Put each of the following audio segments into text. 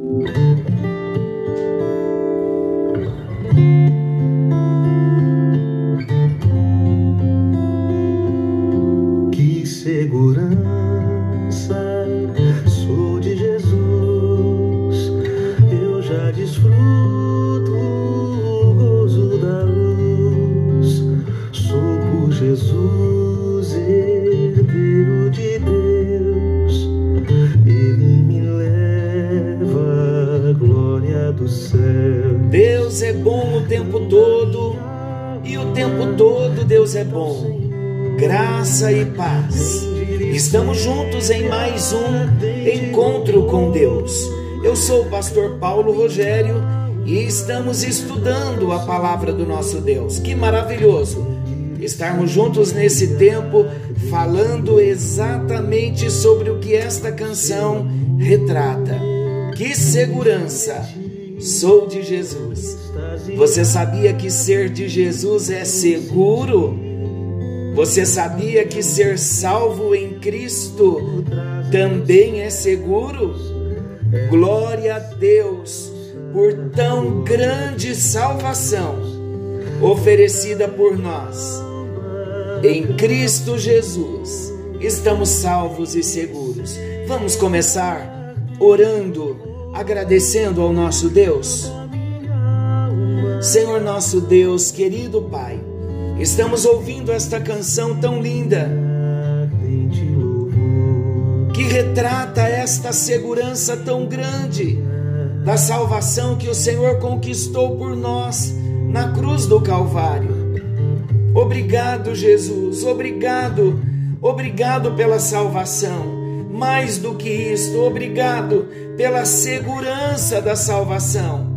Deus Estamos juntos em mais um encontro com Deus. Eu sou o pastor Paulo Rogério e estamos estudando a palavra do nosso Deus. Que maravilhoso estarmos juntos nesse tempo falando exatamente sobre o que esta canção retrata. Que segurança! Sou de Jesus. Você sabia que ser de Jesus é seguro? Você sabia que ser salvo em Cristo também é seguro? Glória a Deus por tão grande salvação oferecida por nós. Em Cristo Jesus estamos salvos e seguros. Vamos começar orando, agradecendo ao nosso Deus. Senhor nosso Deus, querido Pai, estamos ouvindo esta canção tão linda que retrata esta segurança tão grande da salvação que o Senhor conquistou por nós na cruz do Calvário. Obrigado, Jesus, obrigado, obrigado pela salvação. Mais do que isto, obrigado pela segurança da salvação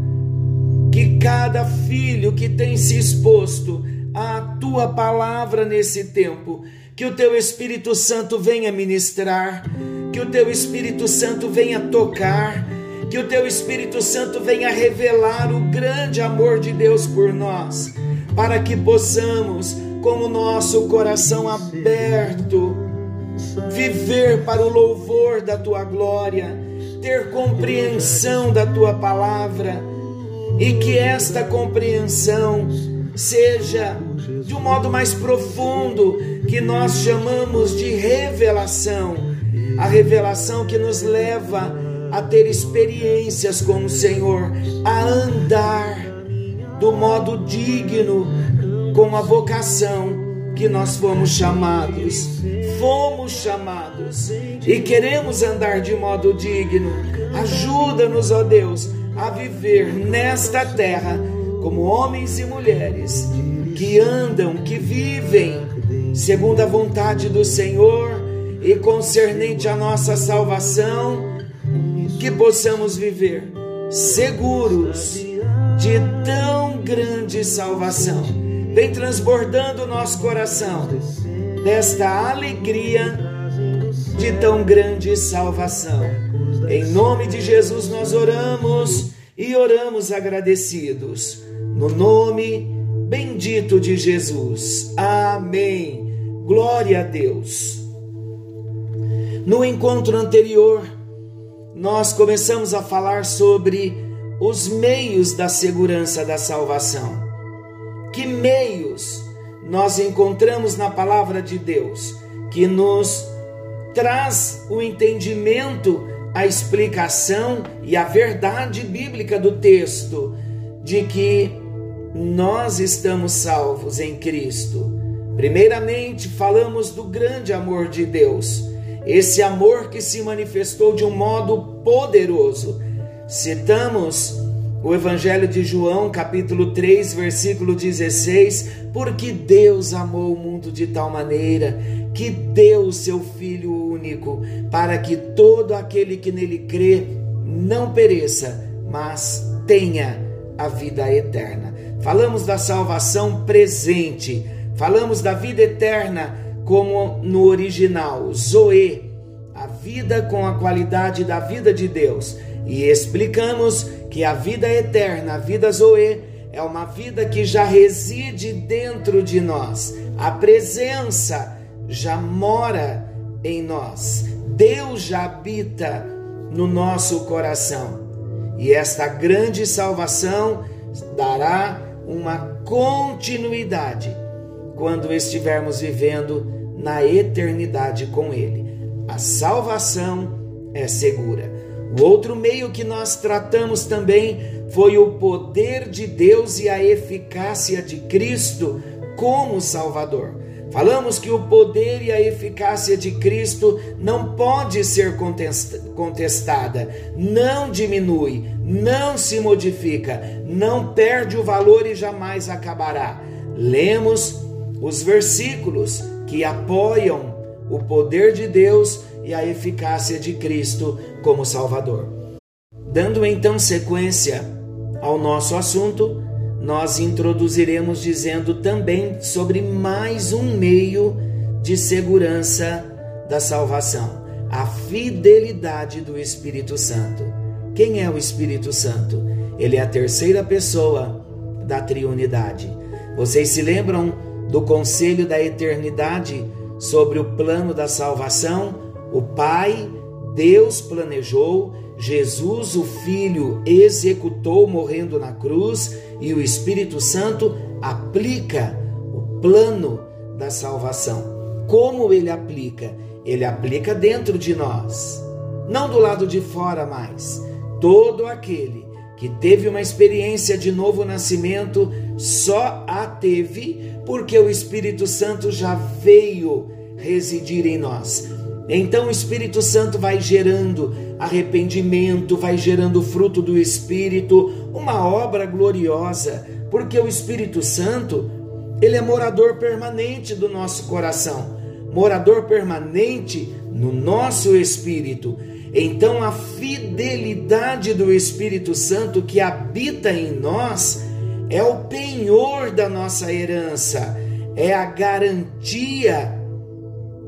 que cada filho que tem se exposto à tua palavra nesse tempo, que o teu Espírito Santo venha ministrar, que o teu Espírito Santo venha tocar, que o teu Espírito Santo venha revelar o grande amor de Deus por nós, para que possamos, com o nosso coração aberto, viver para o louvor da tua glória, ter compreensão da tua palavra. E que esta compreensão seja de um modo mais profundo, que nós chamamos de revelação, a revelação que nos leva a ter experiências com o Senhor, a andar do modo digno com a vocação que nós fomos chamados. Fomos chamados e queremos andar de modo digno. Ajuda-nos, ó Deus a viver nesta terra como homens e mulheres que andam, que vivem segundo a vontade do Senhor e concernente a nossa salvação, que possamos viver seguros de tão grande salvação. Vem transbordando o nosso coração desta alegria de tão grande salvação. Em nome de Jesus nós oramos e oramos agradecidos. No nome bendito de Jesus. Amém. Glória a Deus. No encontro anterior, nós começamos a falar sobre os meios da segurança da salvação. Que meios nós encontramos na palavra de Deus que nos traz o entendimento a explicação e a verdade bíblica do texto de que nós estamos salvos em Cristo. Primeiramente, falamos do grande amor de Deus, esse amor que se manifestou de um modo poderoso. Citamos o Evangelho de João, capítulo 3, versículo 16, porque Deus amou o mundo de tal maneira que deu o seu Filho único, para que todo aquele que nele crê não pereça, mas tenha a vida eterna. Falamos da salvação presente, falamos da vida eterna como no original, Zoe, a vida com a qualidade da vida de Deus. E explicamos que a vida eterna, a vida Zoe, é uma vida que já reside dentro de nós. A presença já mora em nós. Deus já habita no nosso coração. E esta grande salvação dará uma continuidade quando estivermos vivendo na eternidade com Ele. A salvação é segura. O outro meio que nós tratamos também foi o poder de Deus e a eficácia de Cristo como Salvador. Falamos que o poder e a eficácia de Cristo não pode ser contestada, não diminui, não se modifica, não perde o valor e jamais acabará. Lemos os versículos que apoiam o poder de Deus e a eficácia de Cristo como Salvador. Dando então sequência ao nosso assunto, nós introduziremos dizendo também sobre mais um meio de segurança da salvação: a fidelidade do Espírito Santo. Quem é o Espírito Santo? Ele é a terceira pessoa da triunidade. Vocês se lembram do conselho da eternidade sobre o plano da salvação? O Pai, Deus planejou, Jesus, o Filho, executou morrendo na cruz e o Espírito Santo aplica o plano da salvação. Como ele aplica? Ele aplica dentro de nós, não do lado de fora mais. Todo aquele que teve uma experiência de novo nascimento só a teve porque o Espírito Santo já veio residir em nós. Então o Espírito Santo vai gerando arrependimento, vai gerando fruto do Espírito, uma obra gloriosa, porque o Espírito Santo, ele é morador permanente do nosso coração, morador permanente no nosso espírito. Então a fidelidade do Espírito Santo que habita em nós é o penhor da nossa herança, é a garantia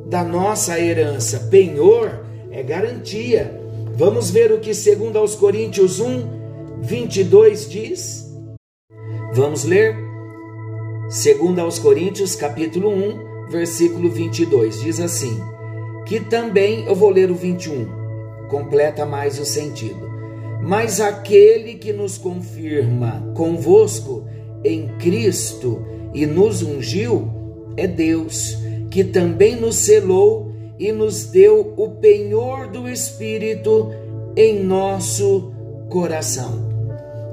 da nossa herança. Penhor é garantia. Vamos ver o que segundo aos Coríntios 1, 22 diz. Vamos ler? Segundo aos Coríntios, capítulo 1, versículo 22, diz assim: Que também eu vou ler o 21, completa mais o sentido. Mas aquele que nos confirma convosco em Cristo e nos ungiu é Deus que também nos selou e nos deu o penhor do Espírito em nosso coração.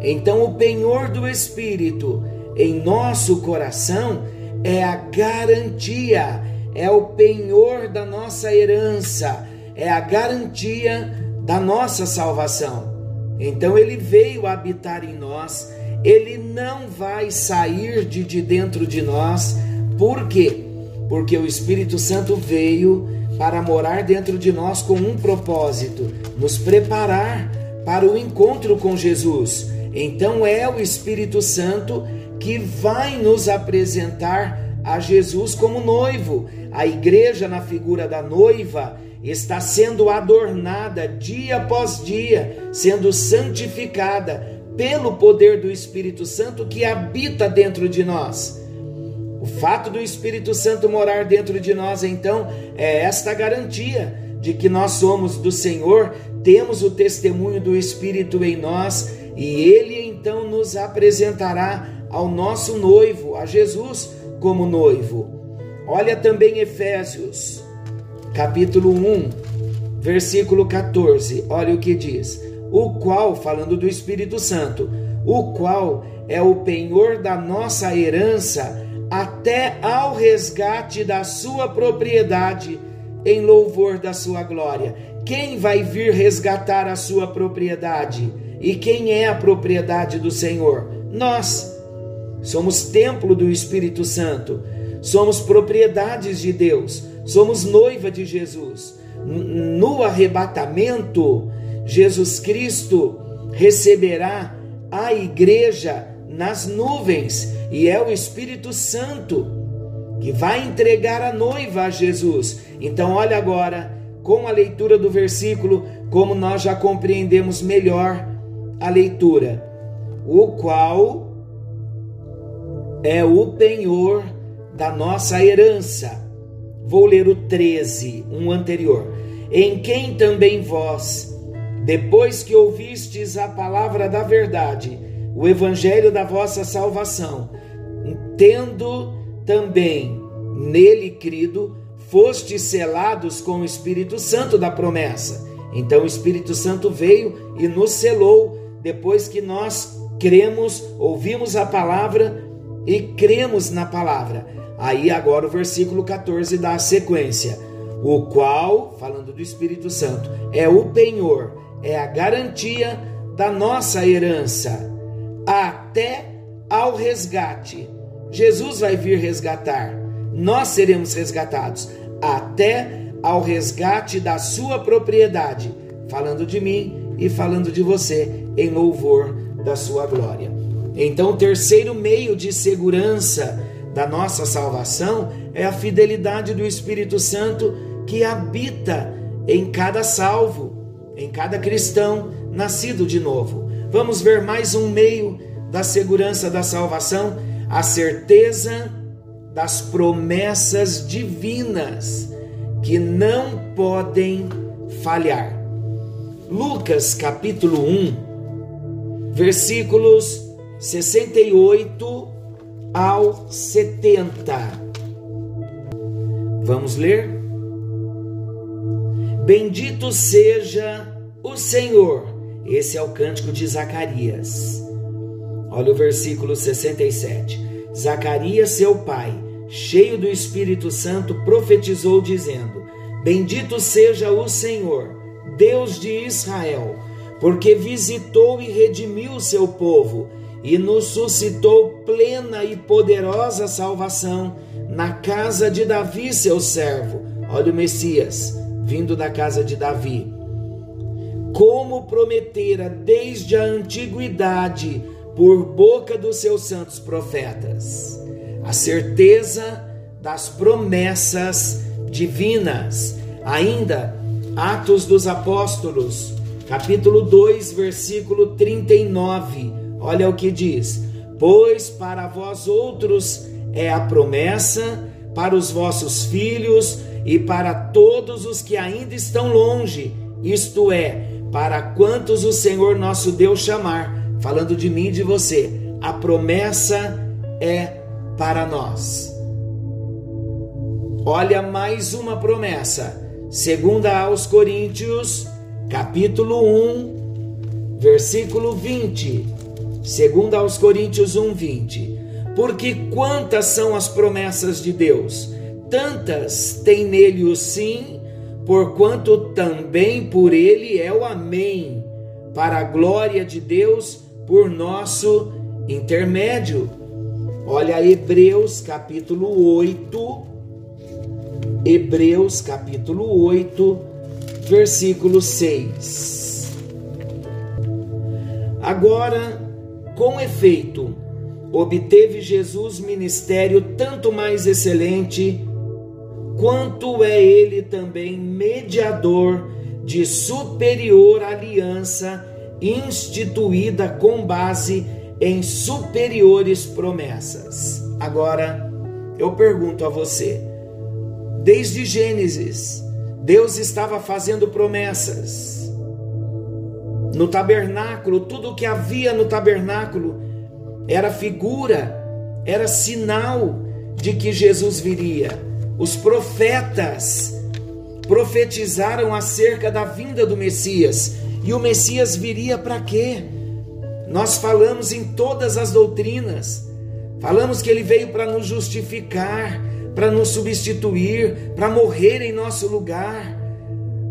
Então, o penhor do Espírito em nosso coração é a garantia, é o penhor da nossa herança, é a garantia da nossa salvação. Então, ele veio habitar em nós, ele não vai sair de, de dentro de nós, por quê? Porque o Espírito Santo veio para morar dentro de nós com um propósito: nos preparar para o encontro com Jesus. Então é o Espírito Santo que vai nos apresentar a Jesus como noivo. A igreja, na figura da noiva, está sendo adornada dia após dia, sendo santificada pelo poder do Espírito Santo que habita dentro de nós. O fato do Espírito Santo morar dentro de nós, então, é esta garantia de que nós somos do Senhor, temos o testemunho do Espírito em nós e ele então nos apresentará ao nosso noivo, a Jesus como noivo. Olha também Efésios, capítulo 1, versículo 14. Olha o que diz: O qual, falando do Espírito Santo, o qual é o penhor da nossa herança até ao resgate da sua propriedade, em louvor da sua glória. Quem vai vir resgatar a sua propriedade? E quem é a propriedade do Senhor? Nós. Somos templo do Espírito Santo, somos propriedades de Deus, somos noiva de Jesus. No arrebatamento, Jesus Cristo receberá a igreja nas nuvens e é o Espírito Santo que vai entregar a noiva a Jesus. Então, olha agora, com a leitura do versículo, como nós já compreendemos melhor a leitura, o qual é o penhor da nossa herança. Vou ler o 13, um anterior. Em quem também vós, depois que ouvistes a palavra da verdade, o evangelho da vossa salvação, tendo também nele crido, fostes selados com o Espírito Santo da promessa. Então o Espírito Santo veio e nos selou depois que nós cremos, ouvimos a palavra e cremos na palavra. Aí agora o versículo 14 dá a sequência. O qual, falando do Espírito Santo, é o penhor, é a garantia da nossa herança até ao resgate. Jesus vai vir resgatar. Nós seremos resgatados até ao resgate da sua propriedade, falando de mim e falando de você em louvor da sua glória. Então, o terceiro meio de segurança da nossa salvação é a fidelidade do Espírito Santo que habita em cada salvo, em cada cristão nascido de novo. Vamos ver mais um meio da segurança da salvação, a certeza das promessas divinas que não podem falhar. Lucas capítulo 1, versículos 68 ao 70. Vamos ler? Bendito seja o Senhor. Esse é o cântico de Zacarias. Olha o versículo 67. Zacarias, seu pai, cheio do Espírito Santo, profetizou, dizendo: Bendito seja o Senhor Deus de Israel, porque visitou e redimiu o seu povo e nos suscitou plena e poderosa salvação na casa de Davi, seu servo. Olha o Messias vindo da casa de Davi. Como prometera desde a antiguidade por boca dos seus santos profetas. A certeza das promessas divinas. Ainda Atos dos Apóstolos, capítulo 2, versículo 39. Olha o que diz: Pois para vós outros é a promessa, para os vossos filhos e para todos os que ainda estão longe, isto é, para quantos o Senhor nosso Deus chamar. Falando de mim e de você, a promessa é para nós. Olha mais uma promessa Segunda aos Coríntios, capítulo 1, versículo 20. Segunda aos Coríntios 1, 20. Porque quantas são as promessas de Deus? Tantas tem nele o sim, porquanto também por ele é o amém, para a glória de Deus por nosso intermédio. Olha Hebreus capítulo 8, Hebreus capítulo 8, versículo 6. Agora, com efeito, obteve Jesus ministério tanto mais excelente, quanto é ele também mediador de superior aliança instituída com base em superiores promessas. Agora, eu pergunto a você, Desde Gênesis, Deus estava fazendo promessas. No tabernáculo, tudo o que havia no tabernáculo era figura, era sinal de que Jesus viria. Os profetas profetizaram acerca da vinda do Messias. E o Messias viria para quê? Nós falamos em todas as doutrinas. Falamos que ele veio para nos justificar, para nos substituir, para morrer em nosso lugar.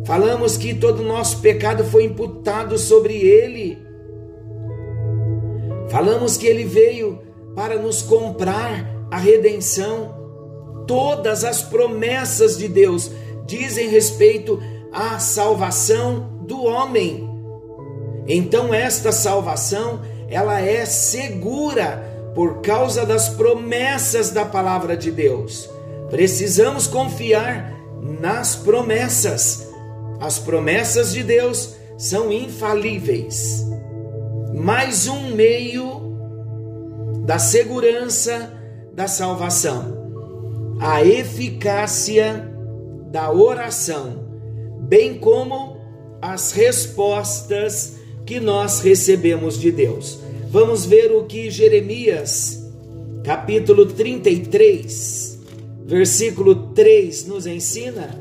Falamos que todo o nosso pecado foi imputado sobre ele. Falamos que ele veio para nos comprar a redenção. Todas as promessas de Deus dizem respeito à salvação do homem. Então esta salvação, ela é segura por causa das promessas da palavra de Deus. Precisamos confiar nas promessas. As promessas de Deus são infalíveis. Mais um meio da segurança da salvação, a eficácia da oração, bem como as respostas que nós recebemos de Deus. Vamos ver o que Jeremias, capítulo 33, versículo 3, nos ensina.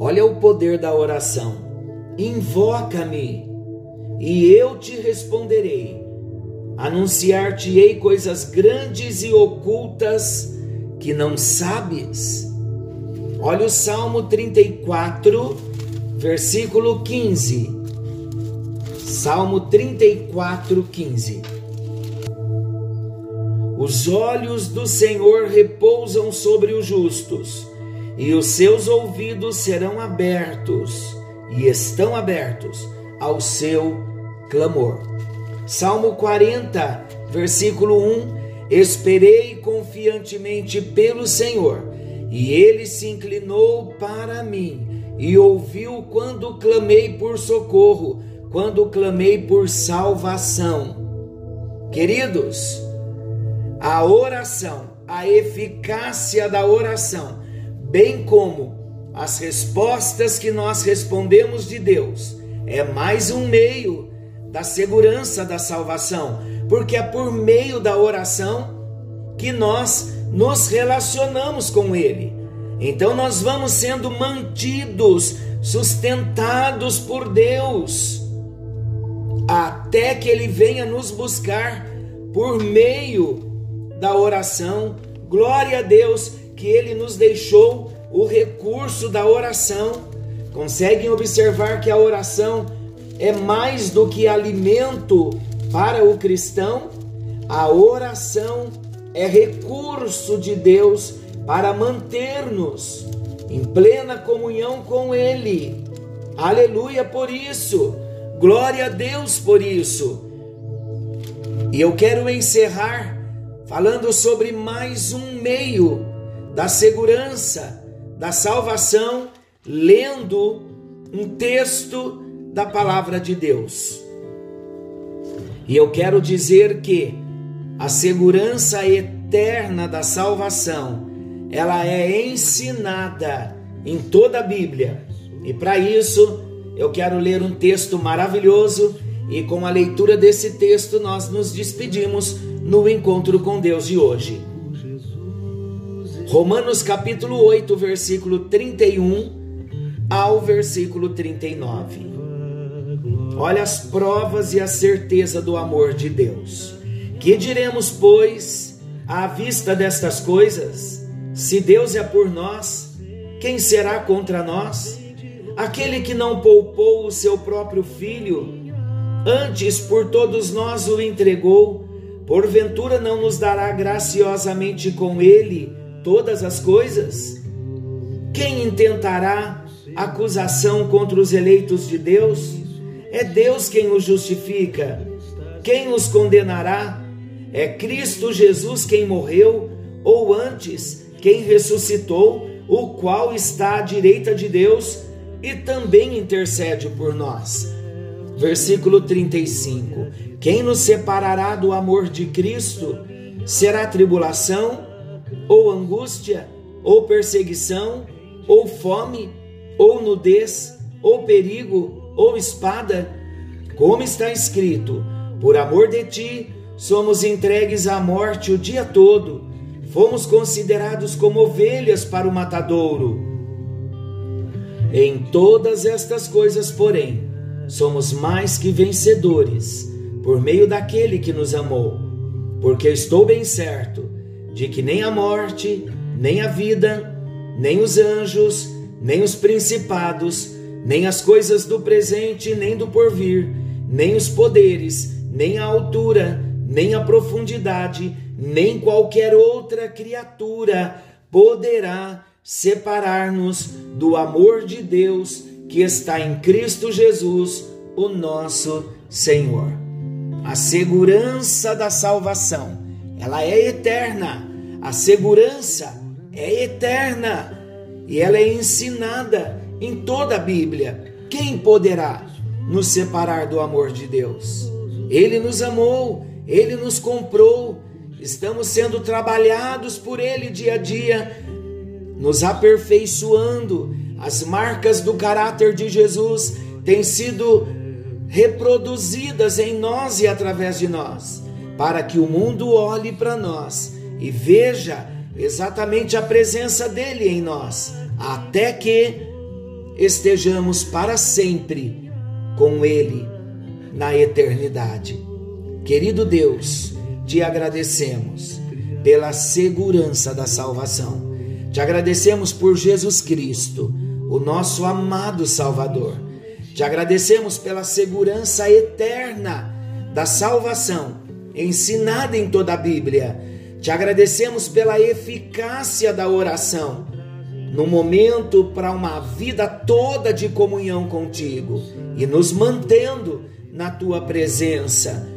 Olha o poder da oração. Invoca-me e eu te responderei. Anunciar-te-ei coisas grandes e ocultas que não sabes. Olha o Salmo 34, versículo 15. Salmo 34, 15. Os olhos do Senhor repousam sobre os justos, e os seus ouvidos serão abertos, e estão abertos ao seu clamor. Salmo 40, versículo 1: Esperei confiantemente pelo Senhor e ele se inclinou para mim e ouviu quando clamei por socorro, quando clamei por salvação. Queridos, a oração, a eficácia da oração, bem como as respostas que nós respondemos de Deus, é mais um meio da segurança da salvação, porque é por meio da oração que nós nos relacionamos com Ele. Então nós vamos sendo mantidos, sustentados por Deus, até que Ele venha nos buscar por meio da oração. Glória a Deus que Ele nos deixou o recurso da oração. Conseguem observar que a oração é mais do que alimento para o cristão? A oração é recurso de Deus para manter-nos em plena comunhão com Ele. Aleluia por isso. Glória a Deus por isso. E eu quero encerrar falando sobre mais um meio da segurança, da salvação, lendo um texto da palavra de Deus. E eu quero dizer que a segurança eterna da salvação, ela é ensinada em toda a Bíblia. E para isso, eu quero ler um texto maravilhoso e com a leitura desse texto nós nos despedimos no encontro com Deus de hoje. Romanos capítulo 8, versículo 31 ao versículo 39. Olha as provas e a certeza do amor de Deus. Que diremos, pois, à vista destas coisas? Se Deus é por nós, quem será contra nós? Aquele que não poupou o seu próprio filho, antes por todos nós o entregou, porventura não nos dará graciosamente com ele todas as coisas? Quem intentará acusação contra os eleitos de Deus? É Deus quem os justifica. Quem os condenará? É Cristo Jesus quem morreu, ou antes, quem ressuscitou, o qual está à direita de Deus e também intercede por nós. Versículo 35: Quem nos separará do amor de Cristo? Será tribulação, ou angústia, ou perseguição, ou fome, ou nudez, ou perigo, ou espada? Como está escrito: Por amor de ti, somos entregues à morte o dia todo, fomos considerados como ovelhas para o matadouro. Em todas estas coisas, porém, somos mais que vencedores, por meio daquele que nos amou. Porque estou bem certo de que nem a morte, nem a vida, nem os anjos, nem os principados, nem as coisas do presente, nem do porvir, nem os poderes, nem a altura, nem a profundidade, nem qualquer outra criatura poderá separar-nos do amor de Deus que está em Cristo Jesus, o nosso Senhor. A segurança da salvação, ela é eterna. A segurança é eterna e ela é ensinada em toda a Bíblia. Quem poderá nos separar do amor de Deus? Ele nos amou, ele nos comprou, estamos sendo trabalhados por Ele dia a dia, nos aperfeiçoando, as marcas do caráter de Jesus têm sido reproduzidas em nós e através de nós, para que o mundo olhe para nós e veja exatamente a presença dele em nós, até que estejamos para sempre com ele na eternidade. Querido Deus, te agradecemos pela segurança da salvação. Te agradecemos por Jesus Cristo, o nosso amado Salvador te agradecemos pela segurança eterna da salvação ensinada em toda a Bíblia. Te agradecemos pela eficácia da oração no momento para uma vida toda de comunhão contigo e nos mantendo na tua presença.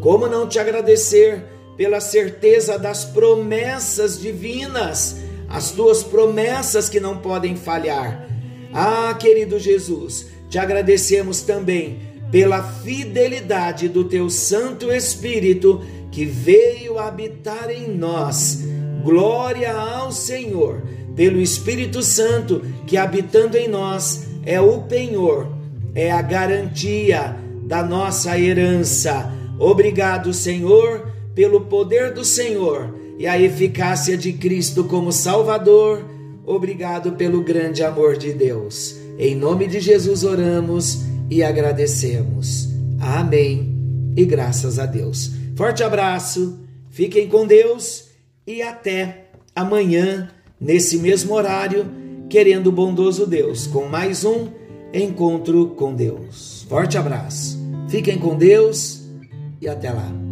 Como não te agradecer pela certeza das promessas divinas, as tuas promessas que não podem falhar. Ah, querido Jesus, te agradecemos também pela fidelidade do teu Santo Espírito que veio habitar em nós. Glória ao Senhor, pelo Espírito Santo que habitando em nós é o penhor, é a garantia da nossa herança. Obrigado, Senhor, pelo poder do Senhor e a eficácia de Cristo como Salvador. Obrigado pelo grande amor de Deus. Em nome de Jesus oramos e agradecemos. Amém. E graças a Deus. Forte abraço, fiquem com Deus e até amanhã, nesse mesmo horário, querendo o bondoso Deus, com mais um encontro com Deus. Forte abraço, fiquem com Deus e até lá.